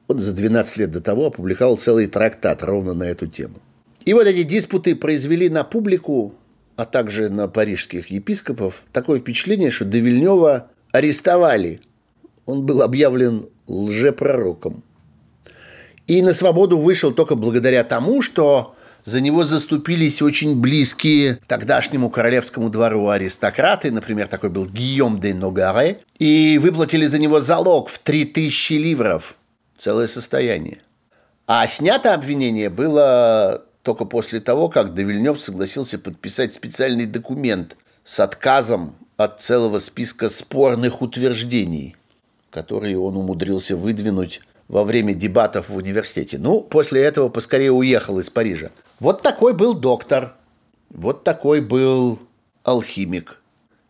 Он за 12 лет до того опубликовал целый трактат ровно на эту тему. И вот эти диспуты произвели на публику, а также на парижских епископов, такое впечатление, что до Вильнева арестовали. Он был объявлен лжепророком. И на свободу вышел только благодаря тому, что за него заступились очень близкие тогдашнему королевскому двору аристократы, например, такой был Гийом де Ногаре, и выплатили за него залог в 3000 ливров, целое состояние. А снято обвинение было только после того, как Девильнев согласился подписать специальный документ с отказом от целого списка спорных утверждений, которые он умудрился выдвинуть во время дебатов в университете. Ну, после этого поскорее уехал из Парижа. Вот такой был доктор, вот такой был алхимик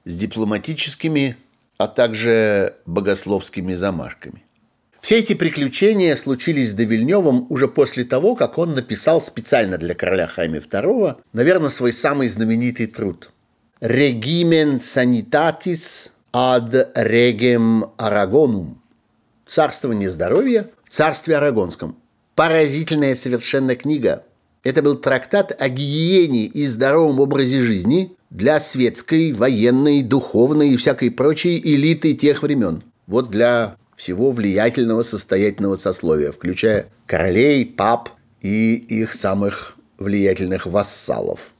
с дипломатическими, а также богословскими замашками. Все эти приключения случились с Девильневым уже после того, как он написал специально для короля Хайме II, наверное, свой самый знаменитый труд «Regimen sanitatis ad regem Aragonum» «Царствование здоровья в царстве Арагонском». Поразительная совершенно книга. Это был трактат о гигиене и здоровом образе жизни для светской, военной, духовной и всякой прочей элиты тех времен. Вот для всего влиятельного состоятельного сословия, включая королей, пап и их самых влиятельных вассалов.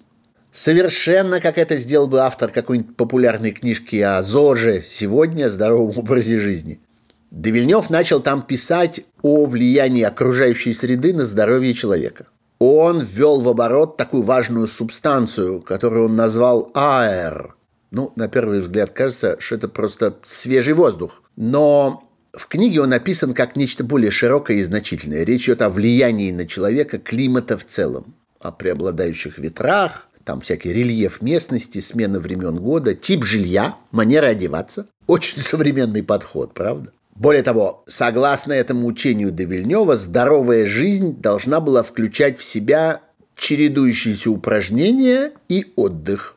Совершенно как это сделал бы автор какой-нибудь популярной книжки о ЗОЖе сегодня, здоровом образе жизни. Девильнев начал там писать о влиянии окружающей среды на здоровье человека. Он ввел в оборот такую важную субстанцию, которую он назвал аэр. Ну, на первый взгляд кажется, что это просто свежий воздух. Но в книге он описан как нечто более широкое и значительное. Речь идет о влиянии на человека климата в целом, о преобладающих ветрах, там всякий рельеф местности, смена времен года, тип жилья, манера одеваться. Очень современный подход, правда? Более того, согласно этому учению Девильнева, здоровая жизнь должна была включать в себя чередующиеся упражнения и отдых.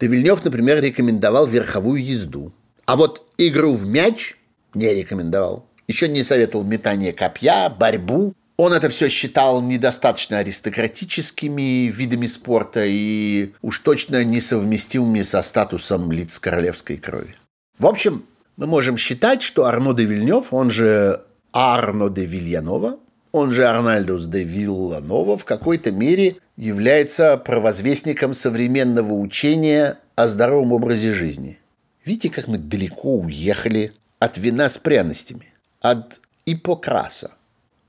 Девильнев, например, рекомендовал верховую езду. А вот игру в мяч не рекомендовал. Еще не советовал метание копья, борьбу. Он это все считал недостаточно аристократическими видами спорта и уж точно несовместимыми со статусом лиц королевской крови. В общем, мы можем считать, что Арно де Вильнев, он же Арно де Вильянова, он же Арнальдус де Вилланова, в какой-то мере является провозвестником современного учения о здоровом образе жизни. Видите, как мы далеко уехали от вина с пряностями, от ипокраса.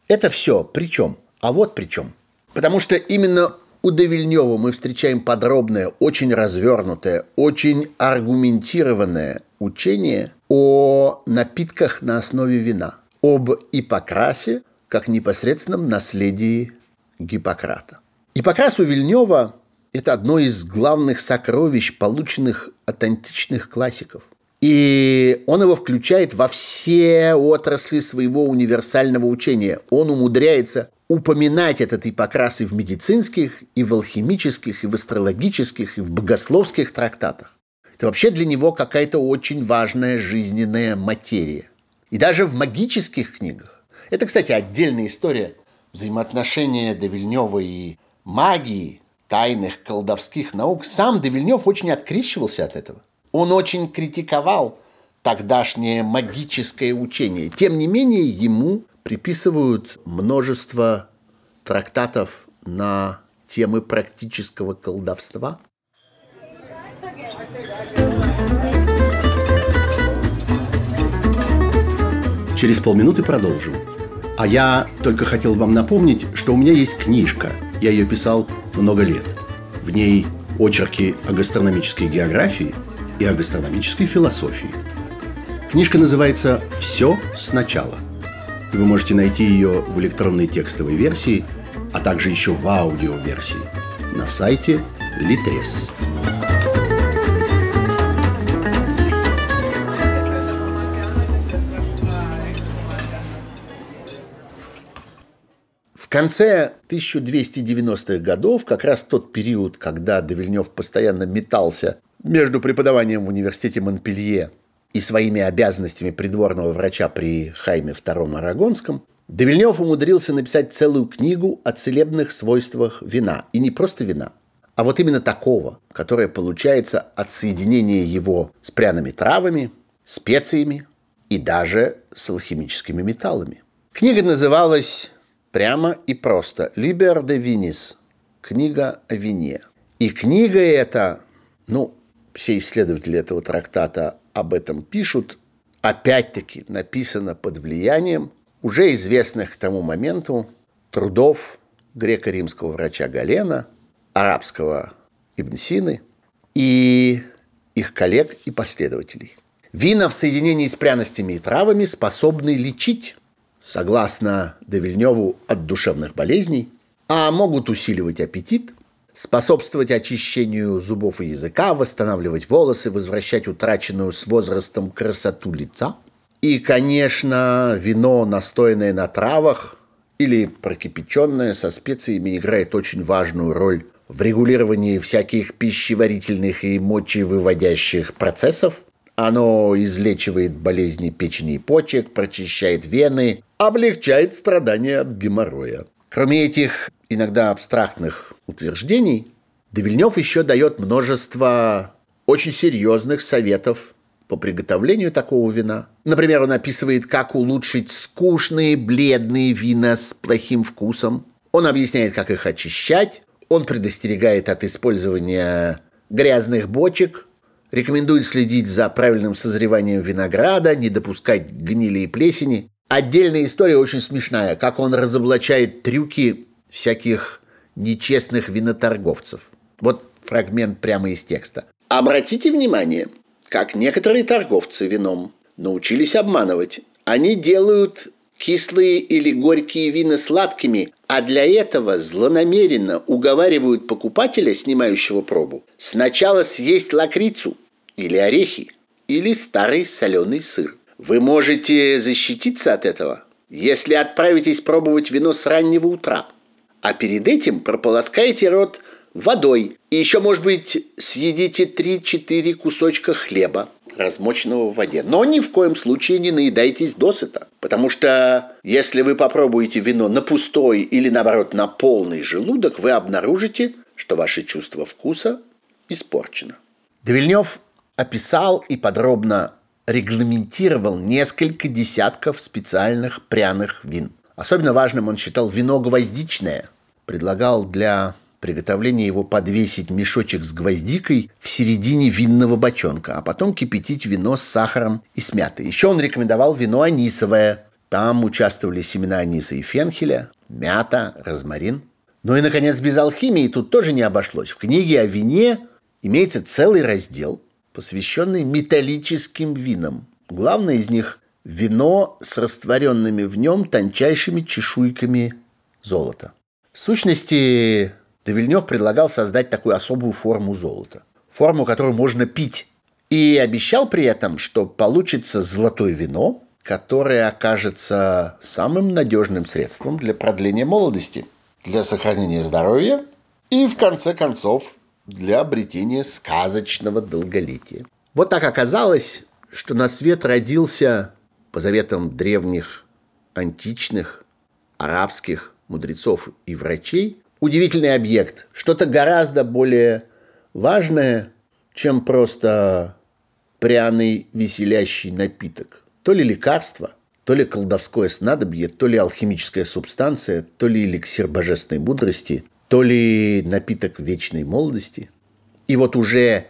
Это все при чем? А вот при чем. Потому что именно у Девильнева мы встречаем подробное, очень развернутое, очень аргументированное учение о напитках на основе вина, об ипокрасе как непосредственном наследии Гиппократа. Ипокрас у Вильнева – это одно из главных сокровищ, полученных от античных классиков. И он его включает во все отрасли своего универсального учения. Он умудряется упоминать этот ипокрас и в медицинских, и в алхимических, и в астрологических, и в богословских трактатах. Это вообще для него какая-то очень важная жизненная материя. И даже в магических книгах. Это, кстати, отдельная история взаимоотношения Девильнева и магии, тайных колдовских наук. Сам Девильнев очень открещивался от этого. Он очень критиковал тогдашнее магическое учение. Тем не менее, ему приписывают множество трактатов на темы практического колдовства. Через полминуты продолжим. А я только хотел вам напомнить, что у меня есть книжка. Я ее писал много лет. В ней очерки о гастрономической географии – и о гастрономической философии. Книжка называется «Все сначала». И вы можете найти ее в электронной текстовой версии, а также еще в аудиоверсии на сайте Litres. В конце 1290-х годов, как раз тот период, когда Довильнев постоянно метался между преподаванием в университете Монпелье и своими обязанностями придворного врача при Хайме II Арагонском, Девильнев умудрился написать целую книгу о целебных свойствах вина. И не просто вина, а вот именно такого, которое получается от соединения его с пряными травами, специями и даже с алхимическими металлами. Книга называлась прямо и просто. «Liber de Vinis» – книга о вине. И книга эта, ну, все исследователи этого трактата об этом пишут, опять-таки написана под влиянием уже известных к тому моменту трудов греко-римского врача Галена, арабского Ибн Сины и их коллег и последователей. Вина в соединении с пряностями и травами способны лечить, согласно Девильневу, от душевных болезней, а могут усиливать аппетит, способствовать очищению зубов и языка, восстанавливать волосы, возвращать утраченную с возрастом красоту лица. И, конечно, вино, настоянное на травах или прокипяченное со специями, играет очень важную роль в регулировании всяких пищеварительных и мочевыводящих процессов. Оно излечивает болезни печени и почек, прочищает вены, облегчает страдания от геморроя. Кроме этих иногда абстрактных утверждений, Девильнев еще дает множество очень серьезных советов по приготовлению такого вина. Например, он описывает, как улучшить скучные бледные вина с плохим вкусом. Он объясняет, как их очищать. Он предостерегает от использования грязных бочек, рекомендует следить за правильным созреванием винограда, не допускать гнили и плесени. Отдельная история очень смешная, как он разоблачает трюки всяких нечестных виноторговцев. Вот фрагмент прямо из текста. Обратите внимание, как некоторые торговцы вином научились обманывать. Они делают кислые или горькие вина сладкими, а для этого злонамеренно уговаривают покупателя, снимающего пробу, сначала съесть лакрицу или орехи, или старый соленый сыр. Вы можете защититься от этого, если отправитесь пробовать вино с раннего утра, а перед этим прополоскаете рот водой и еще, может быть, съедите 3-4 кусочка хлеба размоченного в воде. Но ни в коем случае не наедайтесь досыта, потому что если вы попробуете вино на пустой или, наоборот, на полный желудок, вы обнаружите, что ваше чувство вкуса испорчено. Девильнев описал и подробно регламентировал несколько десятков специальных пряных вин. Особенно важным он считал вино гвоздичное. Предлагал для приготовления его подвесить мешочек с гвоздикой в середине винного бочонка, а потом кипятить вино с сахаром и с мятой. Еще он рекомендовал вино анисовое. Там участвовали семена аниса и фенхеля, мята, розмарин. Ну и, наконец, без алхимии тут тоже не обошлось. В книге о вине имеется целый раздел, посвященный металлическим винам. Главное из них – вино с растворенными в нем тончайшими чешуйками золота. В сущности, Девильнев предлагал создать такую особую форму золота. Форму, которую можно пить. И обещал при этом, что получится золотое вино, которое окажется самым надежным средством для продления молодости, для сохранения здоровья и, в конце концов, для обретения сказочного долголетия. Вот так оказалось, что на свет родился, по заветам древних, античных, арабских мудрецов и врачей, удивительный объект, что-то гораздо более важное, чем просто пряный веселящий напиток. То ли лекарство, то ли колдовское снадобье, то ли алхимическая субстанция, то ли эликсир божественной мудрости, то ли напиток вечной молодости. И вот уже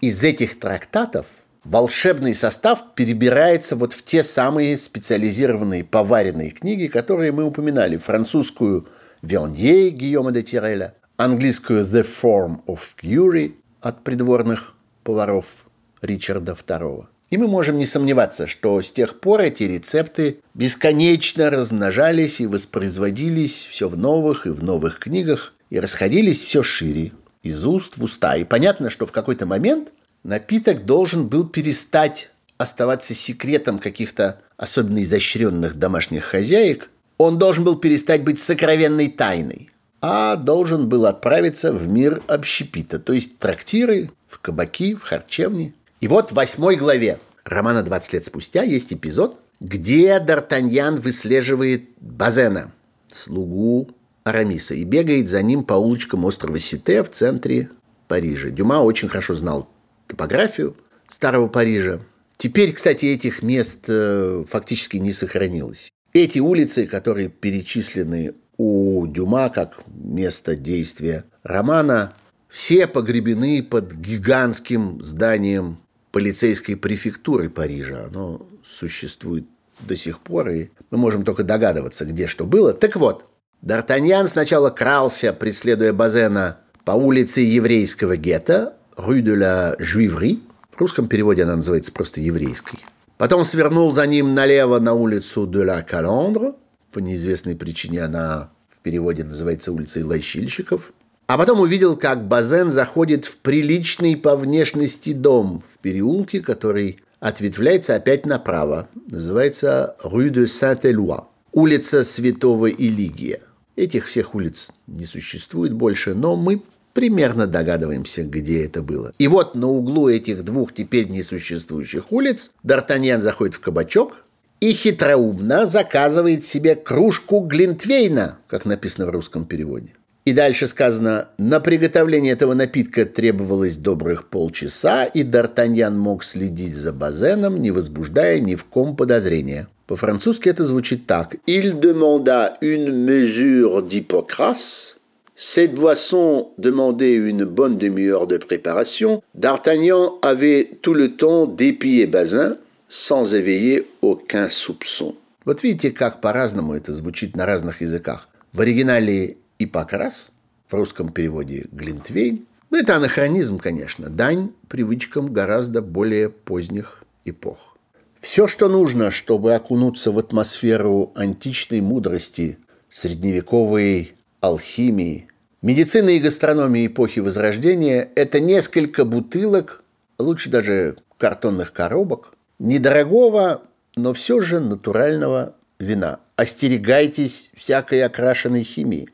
из этих трактатов волшебный состав перебирается вот в те самые специализированные поваренные книги, которые мы упоминали. Французскую – Вернье Гийома де Тиреля, английскую «The Form of Fury» от придворных поваров Ричарда II. И мы можем не сомневаться, что с тех пор эти рецепты бесконечно размножались и воспроизводились все в новых и в новых книгах, и расходились все шире, из уст в уста. И понятно, что в какой-то момент напиток должен был перестать оставаться секретом каких-то особенно изощренных домашних хозяек, он должен был перестать быть сокровенной тайной, а должен был отправиться в мир общепита, то есть трактиры, в кабаки, в харчевни. И вот в восьмой главе романа «20 лет спустя» есть эпизод, где Д'Артаньян выслеживает Базена, слугу Арамиса, и бегает за ним по улочкам острова Сите в центре Парижа. Дюма очень хорошо знал топографию старого Парижа. Теперь, кстати, этих мест э, фактически не сохранилось. Эти улицы, которые перечислены у Дюма как место действия романа, все погребены под гигантским зданием полицейской префектуры Парижа. Оно существует до сих пор, и мы можем только догадываться, где что было. Так вот, Д'Артаньян сначала крался, преследуя Базена по улице еврейского гетто, Rue de la Juiverie. В русском переводе она называется просто еврейской. Потом свернул за ним налево на улицу de la Calandre. По неизвестной причине она в переводе называется улицей лощильщиков. А потом увидел, как Базен заходит в приличный по внешности дом в переулке, который ответвляется опять направо. Называется Rue de Saint-Éloi. Улица Святого Илигия. Этих всех улиц не существует больше, но мы примерно догадываемся, где это было. И вот на углу этих двух теперь несуществующих улиц Д'Артаньян заходит в кабачок и хитроумно заказывает себе кружку Глинтвейна, как написано в русском переводе. И дальше сказано, на приготовление этого напитка требовалось добрых полчаса, и Д'Артаньян мог следить за Базеном, не возбуждая ни в ком подозрения. По-французски это звучит так. «Il demanda une mesure d'hypocrase, Cette boisson demandait une bonne demi-heure de préparation. D'Artagnan avait tout le temps d'épier Bazin sans éveiller aucun soupçon. Вот видите, как по-разному это звучит на разных языках. В оригинале «ипокрас», в русском переводе «глинтвейн». Ну, это анахронизм, конечно, дань привычкам гораздо более поздних эпох. Все, что нужно, чтобы окунуться в атмосферу античной мудрости, средневековой алхимии, медицины и гастрономии эпохи Возрождения – это несколько бутылок, лучше даже картонных коробок, недорогого, но все же натурального вина. Остерегайтесь всякой окрашенной химии.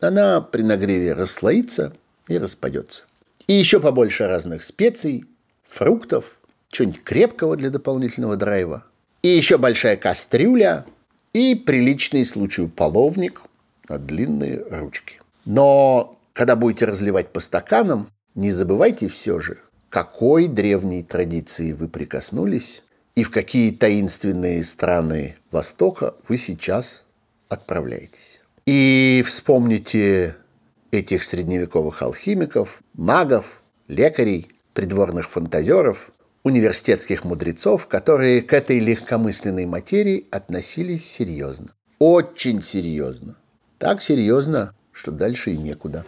Она при нагреве расслоится и распадется. И еще побольше разных специй, фруктов, чего-нибудь крепкого для дополнительного драйва. И еще большая кастрюля и приличный случаю половник – на длинные ручки. Но когда будете разливать по стаканам, не забывайте все же, какой древней традиции вы прикоснулись и в какие таинственные страны Востока вы сейчас отправляетесь. И вспомните этих средневековых алхимиков, магов, лекарей, придворных фантазеров, университетских мудрецов, которые к этой легкомысленной материи относились серьезно. Очень серьезно. Так серьезно, что дальше и некуда.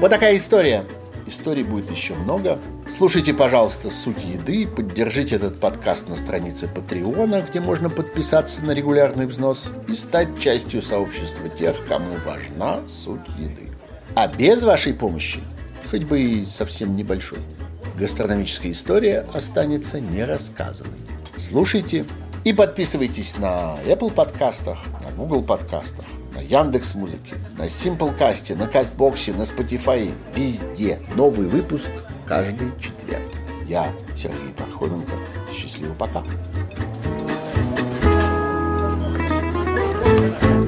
Вот такая история. Историй будет еще много. Слушайте, пожалуйста, «Суть еды», поддержите этот подкаст на странице Патреона, где можно подписаться на регулярный взнос и стать частью сообщества тех, кому важна суть еды. А без вашей помощи, хоть бы и совсем небольшой, гастрономическая история останется нерассказанной. Слушайте, и подписывайтесь на Apple подкастах, на Google подкастах, на Яндекс Музыке, на Simplecast, на Кастбоксе, на Spotify. Везде новый выпуск каждый четверг. Я Сергей Пархоменко. Счастливо, пока. thank you